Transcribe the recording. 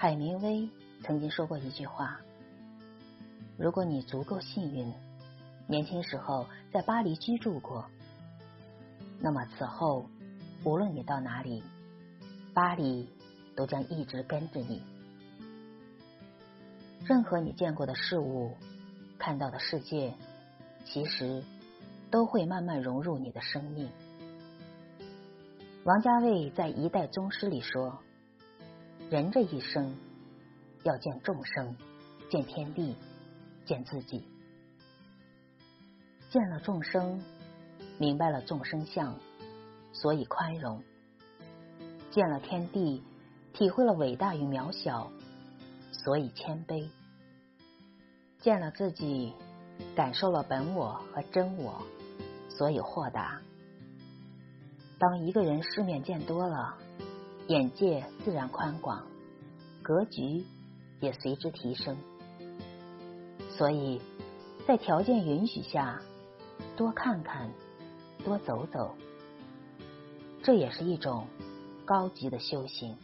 海明威曾经说过一句话：“如果你足够幸运，年轻时候在巴黎居住过，那么此后无论你到哪里，巴黎都将一直跟着你。任何你见过的事物、看到的世界，其实都会慢慢融入你的生命。”王家卫在《一代宗师》里说。人这一生，要见众生，见天地，见自己。见了众生，明白了众生相，所以宽容；见了天地，体会了伟大与渺小，所以谦卑；见了自己，感受了本我和真我，所以豁达。当一个人世面见多了，眼界自然宽广，格局也随之提升。所以，在条件允许下，多看看，多走走，这也是一种高级的修行。